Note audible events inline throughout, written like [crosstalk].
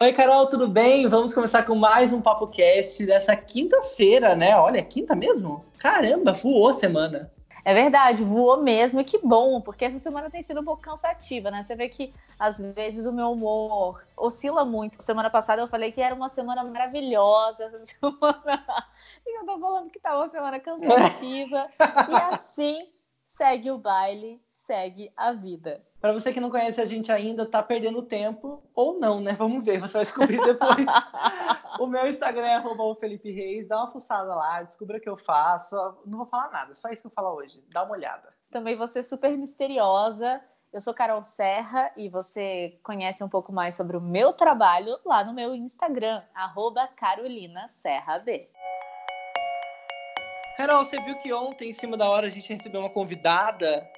Oi, Carol, tudo bem? Vamos começar com mais um Papo Cast dessa quinta-feira, né? Olha, quinta mesmo? Caramba, voou semana. É verdade, voou mesmo, e que bom, porque essa semana tem sido um pouco cansativa, né? Você vê que às vezes o meu humor oscila muito. Semana passada eu falei que era uma semana maravilhosa, essa [laughs] semana. E eu tô falando que tá uma semana cansativa. [laughs] e assim segue o baile, segue a vida. Para você que não conhece a gente ainda, tá perdendo tempo ou não, né? Vamos ver, você vai descobrir depois. [laughs] o meu Instagram é Felipe Reis, dá uma fuçada lá, descubra o que eu faço. Não vou falar nada, só isso que eu falo hoje. Dá uma olhada. Também você é super misteriosa. Eu sou Carol Serra e você conhece um pouco mais sobre o meu trabalho lá no meu Instagram, arroba Carolina Serra B. Carol, você viu que ontem, em cima da hora, a gente recebeu uma convidada?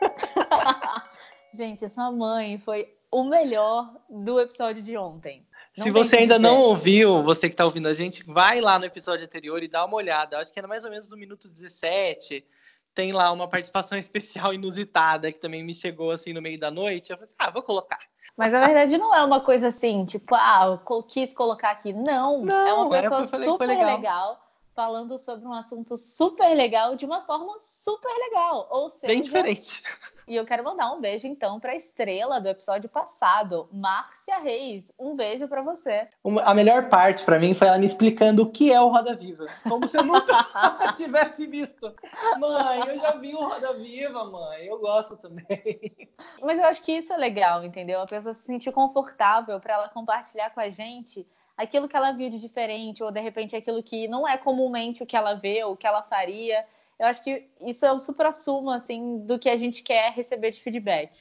[laughs] gente, sua mãe foi o melhor do episódio de ontem. Não Se você ainda não ouviu, você que está ouvindo a gente, vai lá no episódio anterior e dá uma olhada. Acho que era mais ou menos no minuto 17. Tem lá uma participação [laughs] especial inusitada que também me chegou assim no meio da noite. Eu falei, ah, vou colocar. Mas na verdade não é uma coisa assim, tipo, ah, eu quis colocar aqui. Não, não é uma pessoa super legal. legal falando sobre um assunto super legal de uma forma super legal. Ou seja, bem diferente. E eu quero mandar um beijo então para a estrela do episódio passado, Márcia Reis. Um beijo para você. A melhor parte para mim foi ela me explicando o que é o Roda Viva, como se eu nunca [laughs] tivesse visto. Mãe, eu já vi o Roda Viva, mãe. Eu gosto também. Mas eu acho que isso é legal, entendeu? A pessoa se sentir confortável para ela compartilhar com a gente aquilo que ela viu de diferente, ou de repente aquilo que não é comumente o que ela vê, ou o que ela faria. Eu acho que isso é o supra-sumo, assim, do que a gente quer receber de feedback.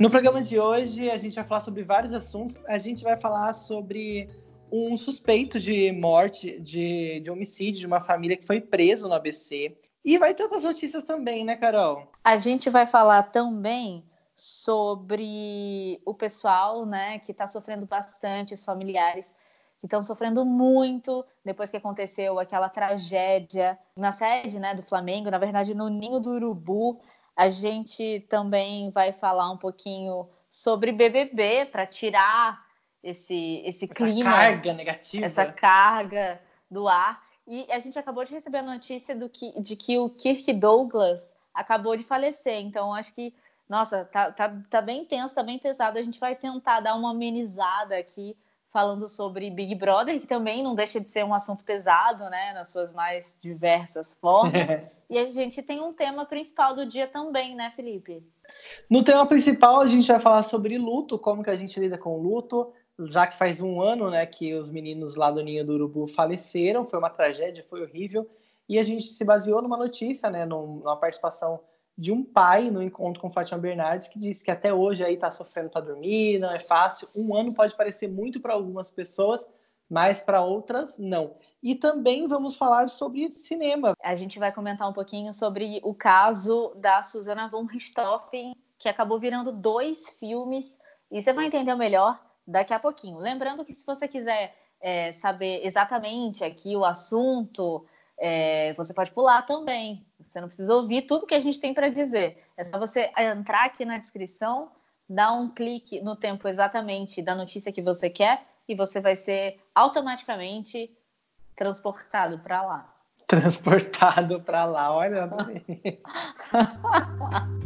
No programa de hoje, a gente vai falar sobre vários assuntos. A gente vai falar sobre um suspeito de morte, de, de homicídio de uma família que foi preso no ABC. E vai ter outras notícias também, né, Carol? A gente vai falar também sobre o pessoal, né, que está sofrendo bastante, os familiares que estão sofrendo muito depois que aconteceu aquela tragédia na sede, né, do Flamengo, na verdade no Ninho do Urubu. A gente também vai falar um pouquinho sobre BBB para tirar esse esse essa clima, carga negativa, essa carga do ar. E a gente acabou de receber a notícia do que, de que o Kirk Douglas acabou de falecer. Então acho que nossa, tá, tá, tá bem tenso, tá bem pesado. A gente vai tentar dar uma amenizada aqui, falando sobre Big Brother, que também não deixa de ser um assunto pesado, né? Nas suas mais diversas formas. [laughs] e a gente tem um tema principal do dia também, né, Felipe? No tema principal, a gente vai falar sobre luto, como que a gente lida com luto, já que faz um ano, né, que os meninos lá do Ninho do Urubu faleceram, foi uma tragédia, foi horrível, e a gente se baseou numa notícia, né, numa participação de um pai no encontro com Fátima Bernardes que disse que até hoje aí está sofrendo para dormir, não é fácil. Um ano pode parecer muito para algumas pessoas, mas para outras não. E também vamos falar sobre cinema. A gente vai comentar um pouquinho sobre o caso da Susana von Richthofen, que acabou virando dois filmes, e você vai entender melhor daqui a pouquinho. Lembrando que se você quiser é, saber exatamente aqui o assunto, é, você pode pular também. Você não precisa ouvir tudo que a gente tem para dizer. É só você entrar aqui na descrição, dar um clique no tempo exatamente da notícia que você quer e você vai ser automaticamente transportado para lá. [laughs] Transportado para lá, olha. [laughs]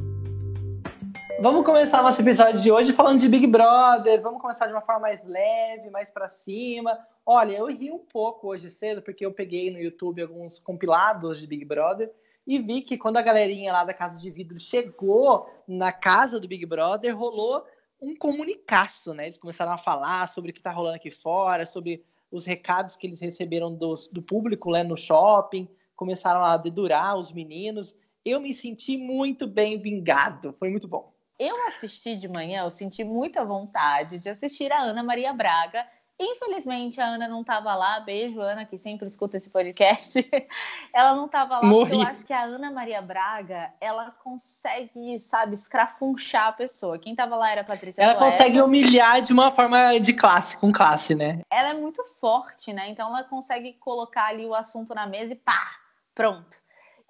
Vamos começar nosso episódio de hoje falando de Big Brother. Vamos começar de uma forma mais leve, mais para cima. Olha, eu ri um pouco hoje cedo porque eu peguei no YouTube alguns compilados de Big Brother e vi que quando a galerinha lá da Casa de Vidro chegou na casa do Big Brother, rolou um comunicaço, né? Eles começaram a falar sobre o que está rolando aqui fora, sobre os recados que eles receberam do, do público né, no shopping, começaram a dedurar os meninos. Eu me senti muito bem vingado, foi muito bom. Eu assisti de manhã, eu senti muita vontade de assistir a Ana Maria Braga. Infelizmente, a Ana não estava lá. Beijo, Ana, que sempre escuta esse podcast. [laughs] ela não estava lá, Morri. porque eu acho que a Ana Maria Braga, ela consegue, sabe, escrafunchar a pessoa. Quem estava lá era a Patrícia Ela consegue humilhar de uma forma de classe, com classe, né? Ela é muito forte, né? Então ela consegue colocar ali o assunto na mesa e pá, pronto.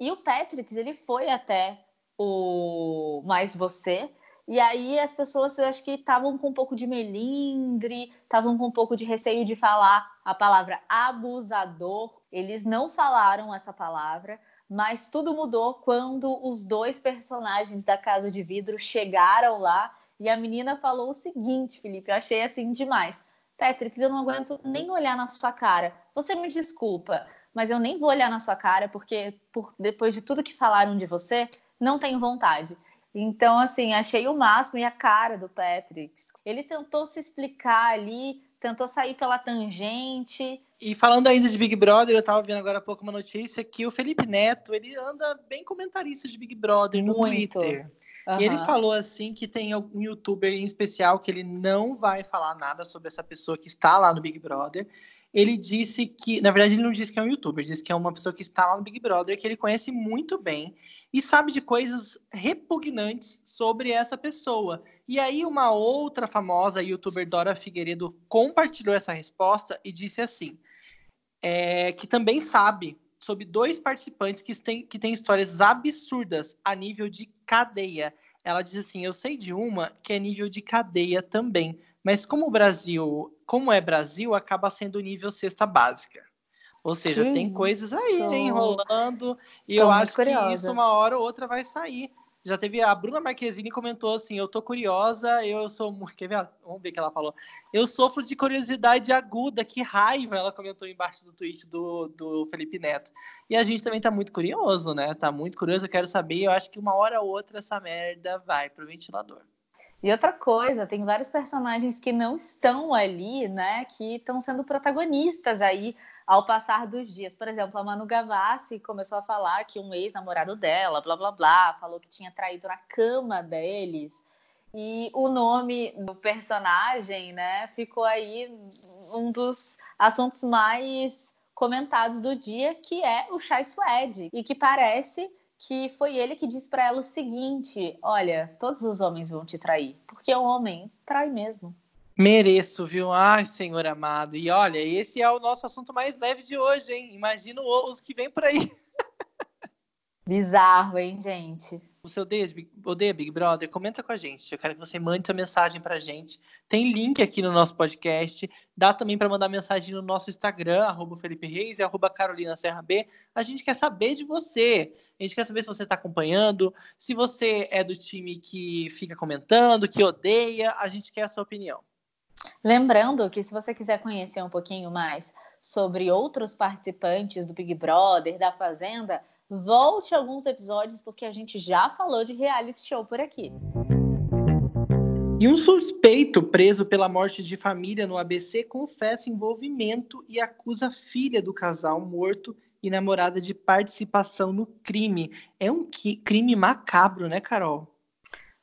E o Patrick, ele foi até o Mais Você. E aí as pessoas, eu acho que estavam com um pouco de melindre, estavam com um pouco de receio de falar a palavra abusador. Eles não falaram essa palavra, mas tudo mudou quando os dois personagens da Casa de Vidro chegaram lá e a menina falou o seguinte, Felipe, eu achei assim demais. Tetrix, eu não aguento nem olhar na sua cara. Você me desculpa, mas eu nem vou olhar na sua cara porque por, depois de tudo que falaram de você, não tenho vontade. Então, assim, achei o máximo e a cara do Patrix. Ele tentou se explicar ali, tentou sair pela tangente. E falando ainda de Big Brother, eu tava vendo agora há pouco uma notícia que o Felipe Neto, ele anda bem comentarista de Big Brother no Muito. Twitter. Uhum. E ele falou assim que tem um youtuber em especial que ele não vai falar nada sobre essa pessoa que está lá no Big Brother. Ele disse que, na verdade, ele não disse que é um youtuber, disse que é uma pessoa que está lá no Big Brother, que ele conhece muito bem e sabe de coisas repugnantes sobre essa pessoa. E aí, uma outra famosa youtuber, Dora Figueiredo, compartilhou essa resposta e disse assim: é, que também sabe sobre dois participantes que têm, que têm histórias absurdas a nível de cadeia. Ela diz assim: Eu sei de uma que é nível de cadeia também, mas como o Brasil, como é Brasil, acaba sendo nível cesta básica. Ou seja, que tem coisas aí enrolando e Tô eu acho curiosa. que isso uma hora ou outra vai sair. Já teve a Bruna Marquezine comentou assim: Eu tô curiosa, eu sou. Quer ver? Vamos ver o que ela falou. Eu sofro de curiosidade aguda, que raiva, ela comentou embaixo do tweet do, do Felipe Neto. E a gente também tá muito curioso, né? Tá muito curioso, eu quero saber. Eu acho que uma hora ou outra essa merda vai pro ventilador. E outra coisa, tem vários personagens que não estão ali, né? Que estão sendo protagonistas aí ao passar dos dias. Por exemplo, a Manu Gavassi começou a falar que um ex-namorado dela, blá blá blá, falou que tinha traído na cama deles. E o nome do personagem, né, ficou aí um dos assuntos mais comentados do dia, que é o Chai Suede, e que parece que foi ele que disse para ela o seguinte: Olha, todos os homens vão te trair, porque o homem trai mesmo. Mereço, viu? Ai, Senhor amado. E olha, esse é o nosso assunto mais leve de hoje, hein? Imagina os que vem por aí. Bizarro, hein, gente? Você odeia, odeia Big Brother? Comenta com a gente. Eu quero que você mande sua mensagem pra gente. Tem link aqui no nosso podcast. Dá também para mandar mensagem no nosso Instagram, arroba Felipe Reis e arroba Carolina Serra B. A gente quer saber de você. A gente quer saber se você está acompanhando, se você é do time que fica comentando, que odeia. A gente quer a sua opinião. Lembrando que se você quiser conhecer um pouquinho mais sobre outros participantes do Big Brother, da Fazenda, volte alguns episódios porque a gente já falou de reality show por aqui. E um suspeito preso pela morte de família no ABC confessa envolvimento e acusa a filha do casal morto e namorada de participação no crime. É um crime macabro, né, Carol?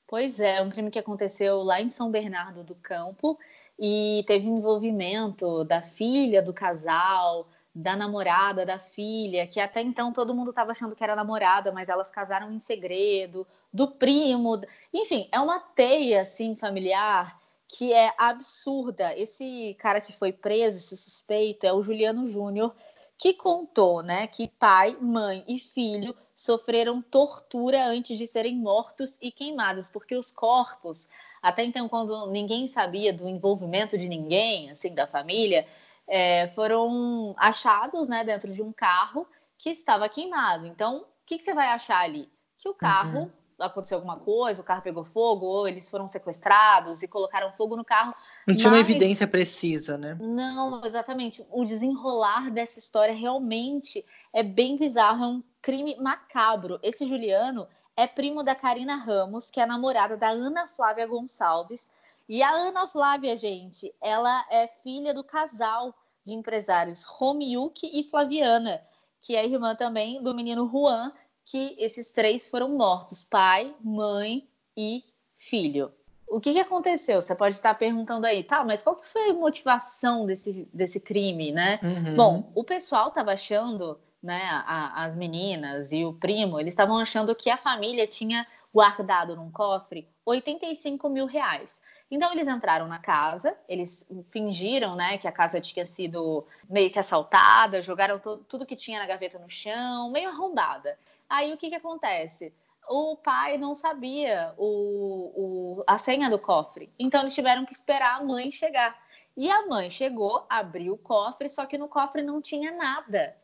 Pois é, um crime que aconteceu lá em São Bernardo do Campo e teve envolvimento da filha do casal, da namorada da filha, que até então todo mundo estava achando que era namorada, mas elas casaram em segredo, do primo, enfim, é uma teia assim familiar que é absurda. Esse cara que foi preso, esse suspeito, é o Juliano Júnior, que contou, né, que pai, mãe e filho sofreram tortura antes de serem mortos e queimados, porque os corpos, até então, quando ninguém sabia do envolvimento de ninguém, assim, da família, é, foram achados, né, dentro de um carro que estava queimado. Então, o que, que você vai achar ali? Que o carro uhum aconteceu alguma coisa, o carro pegou fogo, ou eles foram sequestrados e colocaram fogo no carro. Não tinha mas... uma evidência precisa, né? Não, exatamente. O desenrolar dessa história realmente é bem bizarro, é um crime macabro. Esse Juliano é primo da Karina Ramos, que é namorada da Ana Flávia Gonçalves. E a Ana Flávia, gente, ela é filha do casal de empresários Romiuk e Flaviana, que é irmã também do menino Juan, que esses três foram mortos: pai, mãe e filho. O que, que aconteceu? Você pode estar perguntando aí, tá, mas qual que foi a motivação desse, desse crime, né? Uhum. Bom, o pessoal estava achando, né, a, as meninas e o primo, eles estavam achando que a família tinha guardado num cofre 85 mil reais. Então eles entraram na casa, eles fingiram, né, que a casa tinha sido meio que assaltada, jogaram tudo que tinha na gaveta no chão, meio arrombada. Aí o que, que acontece? o pai não sabia o, o, a senha do cofre. Então eles tiveram que esperar a mãe chegar. E a mãe chegou, abriu o cofre, só que no cofre não tinha nada.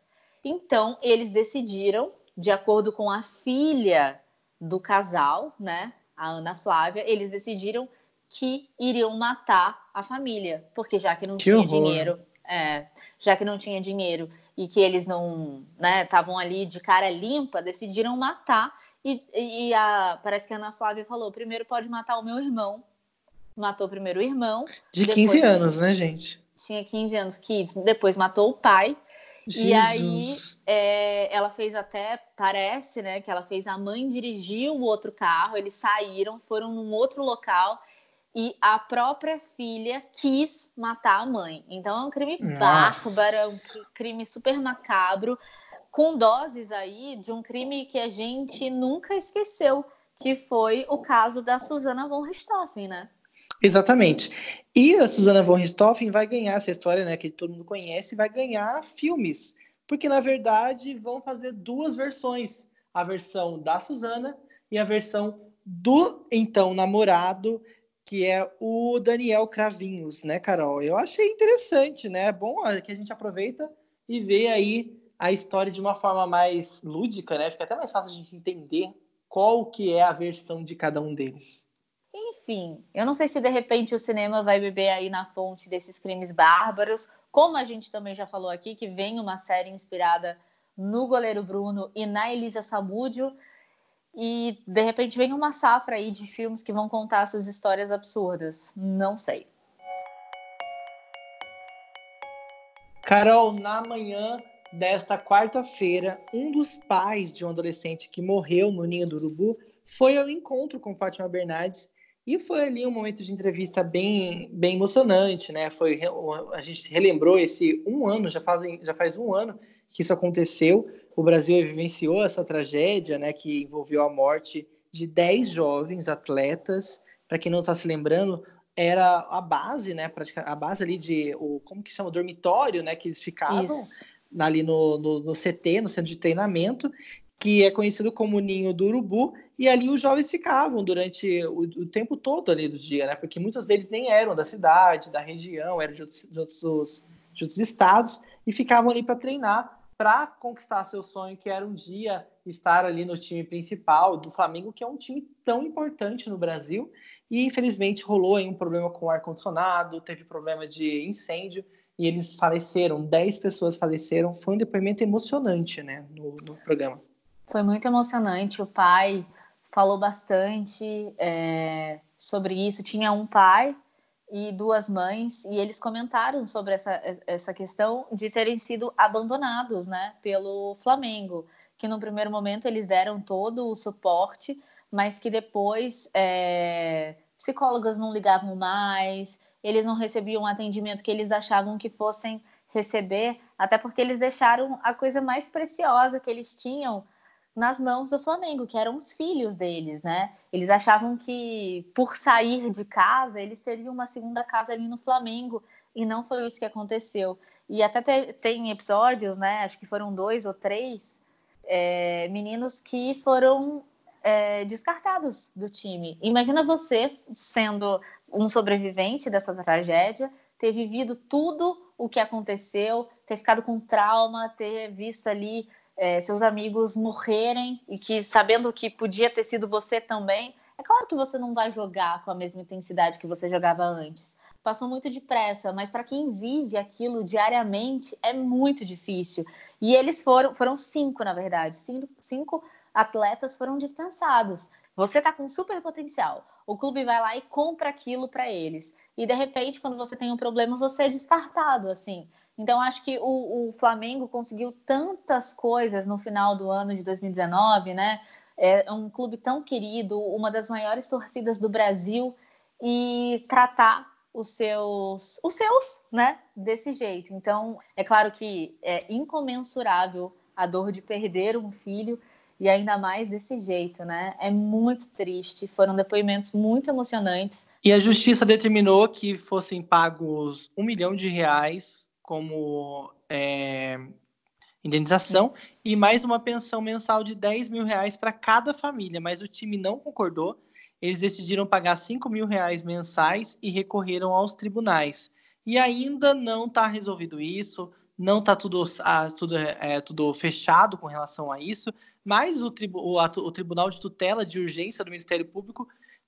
Então eles decidiram, de acordo com a filha do casal, né, a Ana Flávia, eles decidiram que iriam matar a família, porque já que não que tinha horror. dinheiro, é, já que não tinha dinheiro e que eles não, né, estavam ali de cara limpa, decidiram matar e, e a, parece que a Ana Flávia falou: primeiro pode matar o meu irmão. Matou primeiro o irmão. De 15 anos, né, gente? Tinha 15 anos, que depois matou o pai. Jesus. E aí é, ela fez até, parece, né, que ela fez a mãe dirigir o outro carro, eles saíram, foram num outro local e a própria filha quis matar a mãe. Então é um crime Nossa. bárbaro, é um crime super macabro com doses aí de um crime que a gente nunca esqueceu, que foi o caso da Susana von Richthofen, né? Exatamente. E a Susana von Richthofen vai ganhar essa história, né, que todo mundo conhece, vai ganhar filmes, porque na verdade vão fazer duas versões, a versão da Susana e a versão do então namorado, que é o Daniel Cravinhos, né, Carol? Eu achei interessante, né? É bom que a gente aproveita e vê aí a história de uma forma mais lúdica, né? Fica até mais fácil a gente entender qual que é a versão de cada um deles. Enfim, eu não sei se de repente o cinema vai beber aí na fonte desses crimes bárbaros, como a gente também já falou aqui, que vem uma série inspirada no goleiro Bruno e na Elisa Samúdio, e de repente vem uma safra aí de filmes que vão contar essas histórias absurdas. Não sei. Carol, na manhã desta quarta-feira, um dos pais de um adolescente que morreu no ninho do urubu foi ao encontro com Fátima Bernardes e foi ali um momento de entrevista bem, bem emocionante, né? Foi a gente relembrou esse um ano, já fazem já faz um ano que isso aconteceu. O Brasil vivenciou essa tragédia, né? Que envolveu a morte de 10 jovens atletas. Para quem não está se lembrando, era a base, né? A base ali de o como que chama, o dormitório, né? Que eles ficavam. Isso ali no, no, no, CT, no centro de treinamento, que é conhecido como Ninho do Urubu, e ali os jovens ficavam durante o, o, tempo todo ali do dia, né? Porque muitos deles nem eram da cidade, da região, eram de outros, de outros, de outros estados, e ficavam ali para treinar, para conquistar seu sonho, que era um dia estar ali no time principal do Flamengo, que é um time tão importante no Brasil, e infelizmente rolou aí um problema com o ar-condicionado, teve problema de incêndio, e eles faleceram, 10 pessoas faleceram. Foi um depoimento emocionante, né, no, no programa. Foi muito emocionante. O pai falou bastante é, sobre isso. Tinha um pai e duas mães, e eles comentaram sobre essa, essa questão de terem sido abandonados né, pelo Flamengo, que no primeiro momento eles deram todo o suporte, mas que depois é, psicólogas não ligavam mais, eles não recebiam o atendimento que eles achavam que fossem receber, até porque eles deixaram a coisa mais preciosa que eles tinham nas mãos do Flamengo, que eram os filhos deles, né? Eles achavam que por sair de casa, eles teriam uma segunda casa ali no Flamengo, e não foi isso que aconteceu. E até te, tem episódios, né? Acho que foram dois ou três é, meninos que foram é, descartados do time. Imagina você sendo um sobrevivente dessa tragédia, ter vivido tudo o que aconteceu, ter ficado com trauma, ter visto ali é, seus amigos morrerem e que sabendo que podia ter sido você também. É claro que você não vai jogar com a mesma intensidade que você jogava antes. Passou muito depressa, mas para quem vive aquilo diariamente é muito difícil. E eles foram, foram cinco, na verdade, cinco, cinco atletas foram dispensados. Você está com super potencial. O clube vai lá e compra aquilo para eles. E de repente, quando você tem um problema, você é descartado, assim. Então, acho que o, o Flamengo conseguiu tantas coisas no final do ano de 2019, né? É um clube tão querido, uma das maiores torcidas do Brasil, e tratar os seus, os seus, né, desse jeito. Então, é claro que é incomensurável a dor de perder um filho, e ainda mais desse jeito, né? É muito triste. Foram depoimentos muito emocionantes. E a justiça determinou que fossem pagos um milhão de reais como é, indenização e mais uma pensão mensal de 10 mil reais para cada família, mas o time não concordou. Eles decidiram pagar 5 mil reais mensais e recorreram aos tribunais. E ainda não está resolvido isso, não está tudo, ah, tudo, é, tudo fechado com relação a isso, mas o, tribu, o, o Tribunal de Tutela de Urgência do Ministério Público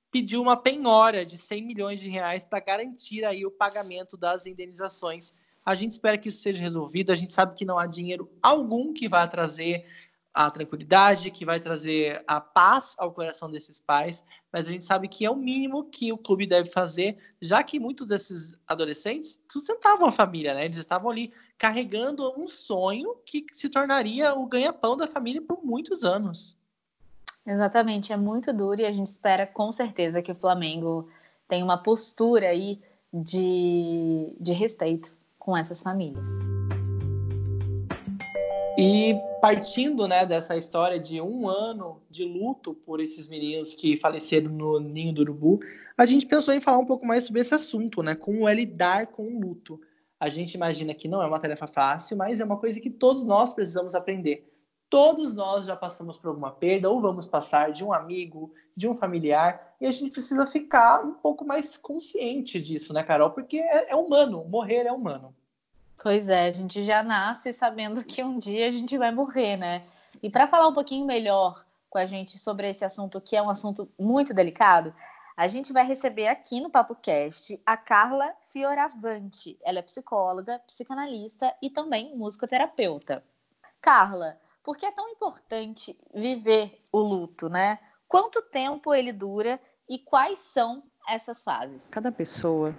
pediu uma penhora de 100 milhões de reais para garantir aí o pagamento das indenizações a gente espera que isso seja resolvido. A gente sabe que não há dinheiro algum que vai trazer a tranquilidade, que vai trazer a paz ao coração desses pais, mas a gente sabe que é o mínimo que o clube deve fazer, já que muitos desses adolescentes sustentavam a família, né? Eles estavam ali carregando um sonho que se tornaria o ganha-pão da família por muitos anos. Exatamente, é muito duro e a gente espera com certeza que o Flamengo tenha uma postura aí de, de respeito com essas famílias. E partindo né, dessa história de um ano de luto por esses meninos que faleceram no ninho do urubu, a gente pensou em falar um pouco mais sobre esse assunto, né? Como é lidar com o luto. A gente imagina que não é uma tarefa fácil, mas é uma coisa que todos nós precisamos aprender. Todos nós já passamos por alguma perda ou vamos passar de um amigo, de um familiar, e a gente precisa ficar um pouco mais consciente disso, né, Carol? Porque é, é humano, morrer é humano. Pois é, a gente já nasce sabendo que um dia a gente vai morrer, né? E para falar um pouquinho melhor com a gente sobre esse assunto, que é um assunto muito delicado, a gente vai receber aqui no Papo Cast a Carla Fioravante. Ela é psicóloga, psicanalista e também musicoterapeuta. Carla, por que é tão importante viver o luto, né? Quanto tempo ele dura e quais são essas fases? Cada pessoa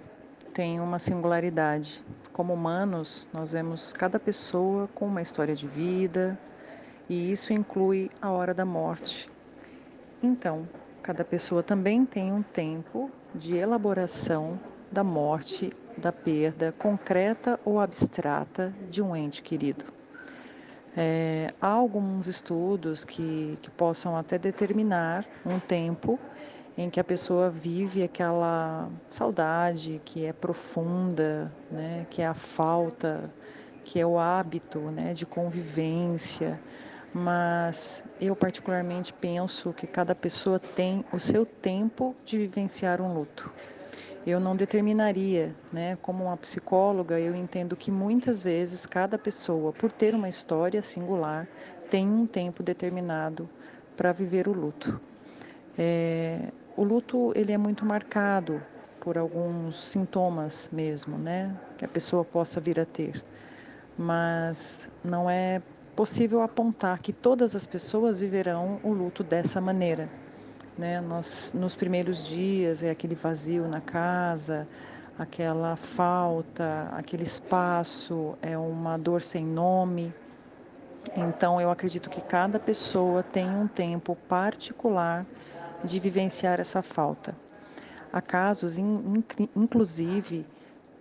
tem uma singularidade. Como humanos, nós vemos cada pessoa com uma história de vida e isso inclui a hora da morte. Então, cada pessoa também tem um tempo de elaboração da morte, da perda concreta ou abstrata de um ente querido. É, há alguns estudos que, que possam até determinar um tempo em que a pessoa vive aquela saudade que é profunda, né, que é a falta, que é o hábito né, de convivência. Mas eu, particularmente, penso que cada pessoa tem o seu tempo de vivenciar um luto eu não determinaria, né? Como uma psicóloga, eu entendo que muitas vezes cada pessoa, por ter uma história singular, tem um tempo determinado para viver o luto. É, o luto ele é muito marcado por alguns sintomas mesmo, né? Que a pessoa possa vir a ter, mas não é possível apontar que todas as pessoas viverão o luto dessa maneira. Né? Nós, nos primeiros dias é aquele vazio na casa, aquela falta, aquele espaço, é uma dor sem nome. Então eu acredito que cada pessoa tem um tempo particular de vivenciar essa falta. Há casos, inclusive,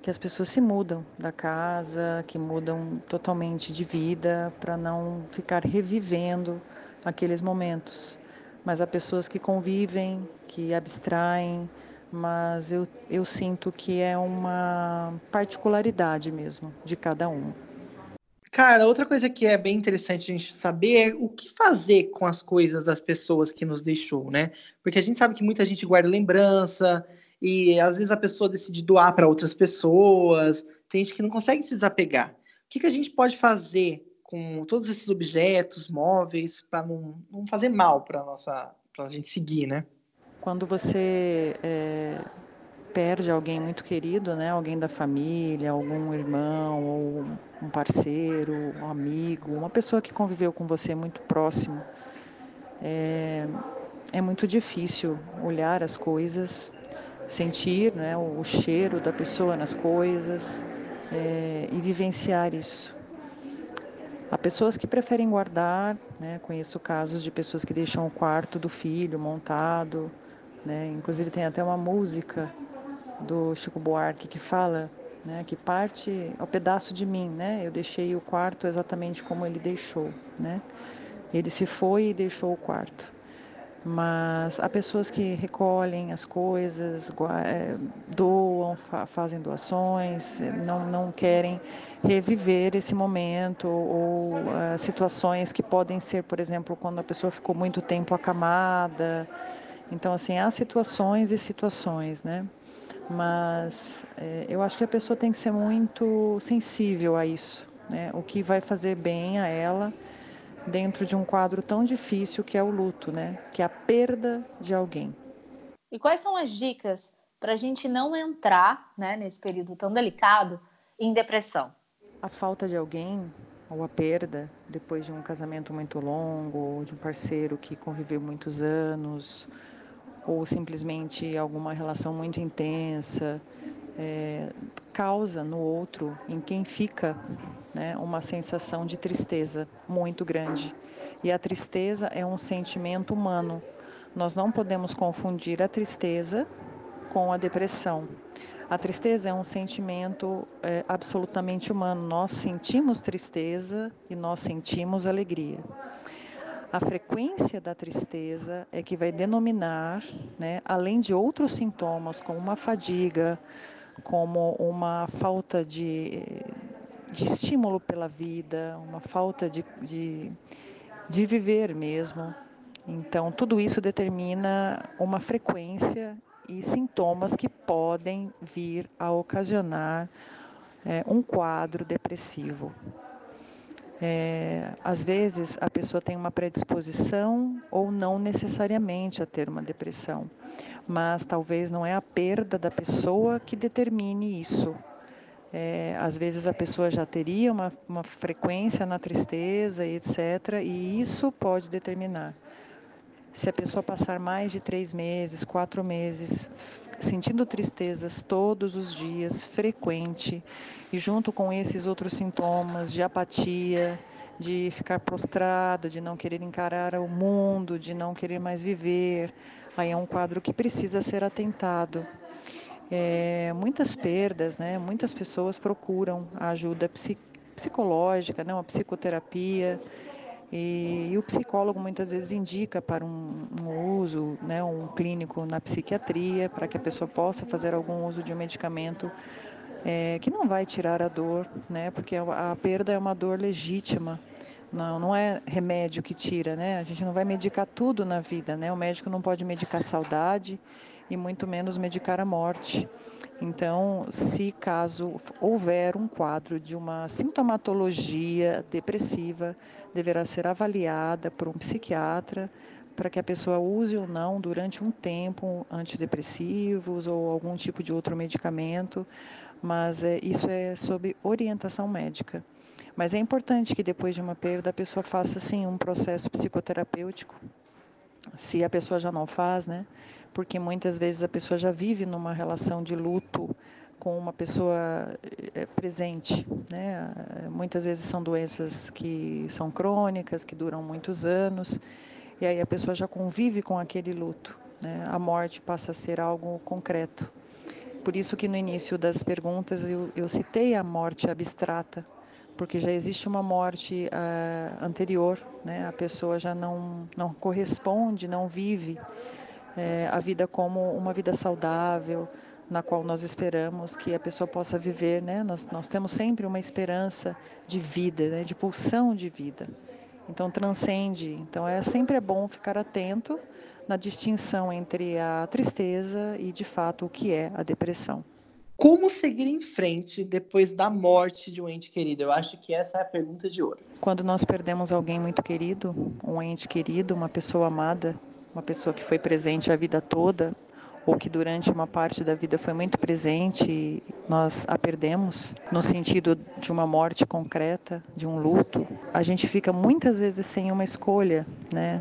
que as pessoas se mudam da casa, que mudam totalmente de vida para não ficar revivendo aqueles momentos mas há pessoas que convivem, que abstraem, mas eu, eu sinto que é uma particularidade mesmo de cada um. Cara, outra coisa que é bem interessante a gente saber é o que fazer com as coisas das pessoas que nos deixou, né? Porque a gente sabe que muita gente guarda lembrança e às vezes a pessoa decide doar para outras pessoas, tem gente que não consegue se desapegar. O que, que a gente pode fazer com todos esses objetos, móveis, para não, não fazer mal para nossa para a gente seguir, né? Quando você é, perde alguém muito querido, né? Alguém da família, algum irmão ou um parceiro, um amigo, uma pessoa que conviveu com você muito próximo, é, é muito difícil olhar as coisas, sentir, né? O, o cheiro da pessoa nas coisas é, e vivenciar isso. Há pessoas que preferem guardar, né? conheço casos de pessoas que deixam o quarto do filho montado, né? inclusive tem até uma música do Chico Buarque que fala né, que parte ao pedaço de mim, né? Eu deixei o quarto exatamente como ele deixou, né? Ele se foi e deixou o quarto. mas há pessoas que recolhem as coisas, eh, doam, fazem doações, não, não querem reviver esse momento ou uh, situações que podem ser, por exemplo, quando a pessoa ficou muito tempo acamada. Então, assim, há situações e situações, né? Mas é, eu acho que a pessoa tem que ser muito sensível a isso, né? O que vai fazer bem a ela dentro de um quadro tão difícil que é o luto, né? Que é a perda de alguém. E quais são as dicas para a gente não entrar, né, nesse período tão delicado, em depressão? A falta de alguém ou a perda depois de um casamento muito longo, ou de um parceiro que conviveu muitos anos, ou simplesmente alguma relação muito intensa, é, causa no outro, em quem fica, né, uma sensação de tristeza muito grande. E a tristeza é um sentimento humano. Nós não podemos confundir a tristeza com a depressão. A tristeza é um sentimento é, absolutamente humano. Nós sentimos tristeza e nós sentimos alegria. A frequência da tristeza é que vai denominar, né, além de outros sintomas, como uma fadiga, como uma falta de, de estímulo pela vida, uma falta de, de, de viver mesmo. Então, tudo isso determina uma frequência e sintomas que podem vir a ocasionar é, um quadro depressivo. É, às vezes a pessoa tem uma predisposição ou não necessariamente a ter uma depressão, mas talvez não é a perda da pessoa que determine isso. É, às vezes a pessoa já teria uma, uma frequência na tristeza e etc., e isso pode determinar. Se a pessoa passar mais de três meses, quatro meses, sentindo tristezas todos os dias, frequente, e junto com esses outros sintomas de apatia, de ficar prostrado, de não querer encarar o mundo, de não querer mais viver, aí é um quadro que precisa ser atentado. É, muitas perdas, né? Muitas pessoas procuram a ajuda psicológica, né? Uma psicoterapia. E, e, o psicólogo muitas vezes indica para um, um, uso, né, um clínico na psiquiatria, para que a pessoa possa fazer algum uso de um medicamento é, que não vai tirar a dor, né? Porque a, a perda é uma dor legítima. Não, não é remédio que tira, né? A gente não vai medicar tudo na vida, né? O médico não pode medicar saudade e muito menos medicar a morte. Então, se caso houver um quadro de uma sintomatologia depressiva, deverá ser avaliada por um psiquiatra para que a pessoa use ou não durante um tempo antidepressivos ou algum tipo de outro medicamento mas é, isso é sob orientação médica. Mas é importante que depois de uma perda a pessoa faça sim um processo psicoterapêutico, se a pessoa já não faz, né? Porque muitas vezes a pessoa já vive numa relação de luto com uma pessoa é, presente, né? Muitas vezes são doenças que são crônicas, que duram muitos anos, e aí a pessoa já convive com aquele luto, né? A morte passa a ser algo concreto. Por isso que no início das perguntas eu, eu citei a morte abstrata, porque já existe uma morte uh, anterior, né? A pessoa já não não corresponde, não vive é, a vida como uma vida saudável, na qual nós esperamos que a pessoa possa viver, né? Nós, nós temos sempre uma esperança de vida, né? de pulsão de vida. Então transcende. Então é sempre é bom ficar atento na distinção entre a tristeza e, de fato, o que é a depressão. Como seguir em frente depois da morte de um ente querido? Eu acho que essa é a pergunta de ouro. Quando nós perdemos alguém muito querido, um ente querido, uma pessoa amada, uma pessoa que foi presente a vida toda, ou que durante uma parte da vida foi muito presente e nós a perdemos, no sentido de uma morte concreta, de um luto, a gente fica muitas vezes sem uma escolha, né?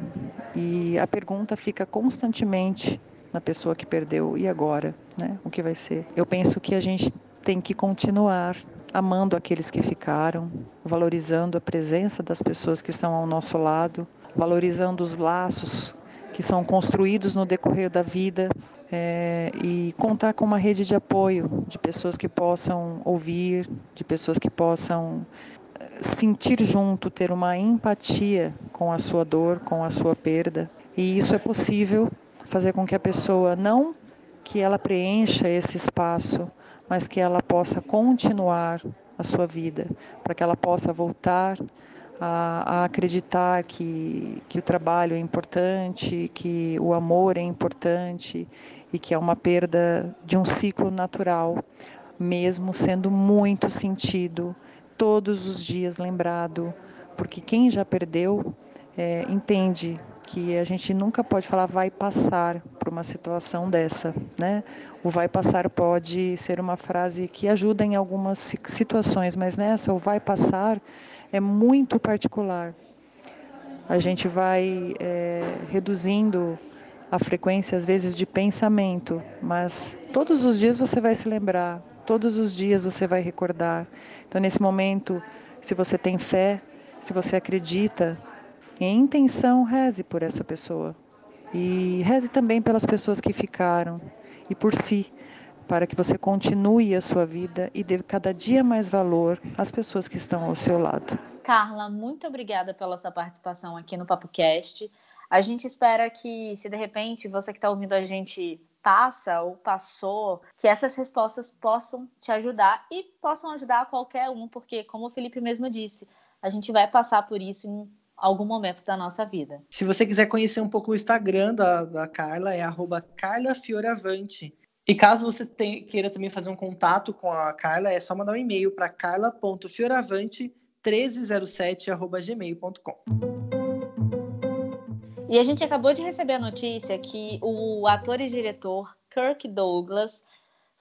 E a pergunta fica constantemente na pessoa que perdeu e agora, né? O que vai ser? Eu penso que a gente tem que continuar amando aqueles que ficaram, valorizando a presença das pessoas que estão ao nosso lado, valorizando os laços que são construídos no decorrer da vida é, e contar com uma rede de apoio de pessoas que possam ouvir, de pessoas que possam eh, sentir junto, ter uma empatia com a sua dor, com a sua perda. E isso é possível fazer com que a pessoa não que ela preencha esse espaço, mas que ela possa continuar a sua vida, para que ela possa voltar a, a, acreditar que, que o trabalho é importante, que o amor é importante e que é uma perda de um ciclo natural, mesmo sendo muito sentido, todos os dias lembrado, porque quem já perdeu é, entende que a gente nunca pode falar vai passar uma situação dessa, né? O vai passar pode ser uma frase que ajuda em algumas situações, mas nessa o vai passar é muito particular. A gente vai é, reduzindo a frequência às vezes de pensamento, mas todos os dias você vai se lembrar, todos os dias você vai recordar. Então nesse momento, se você tem fé, se você acredita, em intenção, reze por essa pessoa. E reze também pelas pessoas que ficaram e por si, para que você continue a sua vida e dê cada dia mais valor às pessoas que estão ao seu lado. Carla, muito obrigada pela sua participação aqui no PapoCast. A gente espera que, se de repente você que está ouvindo a gente passa ou passou, que essas respostas possam te ajudar e possam ajudar qualquer um, porque, como o Felipe mesmo disse, a gente vai passar por isso em algum momento da nossa vida. Se você quiser conhecer um pouco o Instagram da, da Carla, é carlafioravante. E caso você tenha, queira também fazer um contato com a Carla, é só mandar um e-mail para carla.fioravante1307@gmail.com. E a gente acabou de receber a notícia que o ator e diretor Kirk Douglas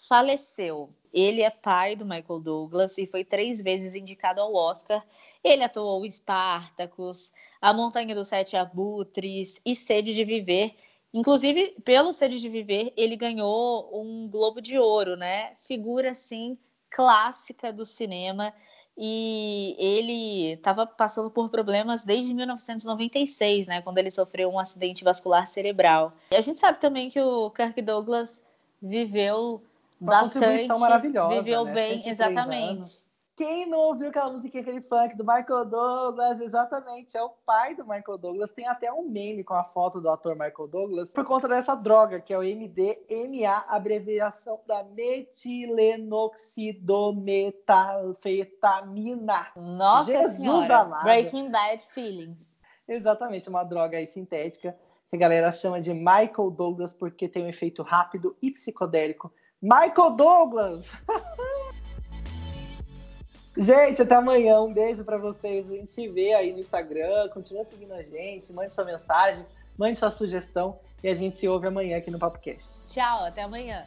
faleceu. Ele é pai do Michael Douglas e foi três vezes indicado ao Oscar ele atuou em Spartacus, A Montanha dos Sete Abutres e Sede de Viver. Inclusive, pelo Sede de Viver, ele ganhou um Globo de Ouro, né? Figura, assim, clássica do cinema. E ele estava passando por problemas desde 1996, né? Quando ele sofreu um acidente vascular cerebral. E a gente sabe também que o Kirk Douglas viveu Uma bastante. maravilhosa. Viveu né? bem, exatamente. Anos. Quem não ouviu aquela musiquinha, aquele funk do Michael Douglas? Exatamente, é o pai do Michael Douglas. Tem até um meme com a foto do ator Michael Douglas por conta dessa droga, que é o MDMA, abreviação da metilenoxidometalfetamina. Nossa Jesus senhora, amado. Breaking Bad Feelings. Exatamente, uma droga aí sintética que a galera chama de Michael Douglas porque tem um efeito rápido e psicodélico. Michael Douglas! [laughs] Gente, até amanhã. Um beijo para vocês. A gente se vê aí no Instagram. Continua seguindo a gente. Mande sua mensagem, mande sua sugestão. E a gente se ouve amanhã aqui no PapoCast. Tchau, até amanhã.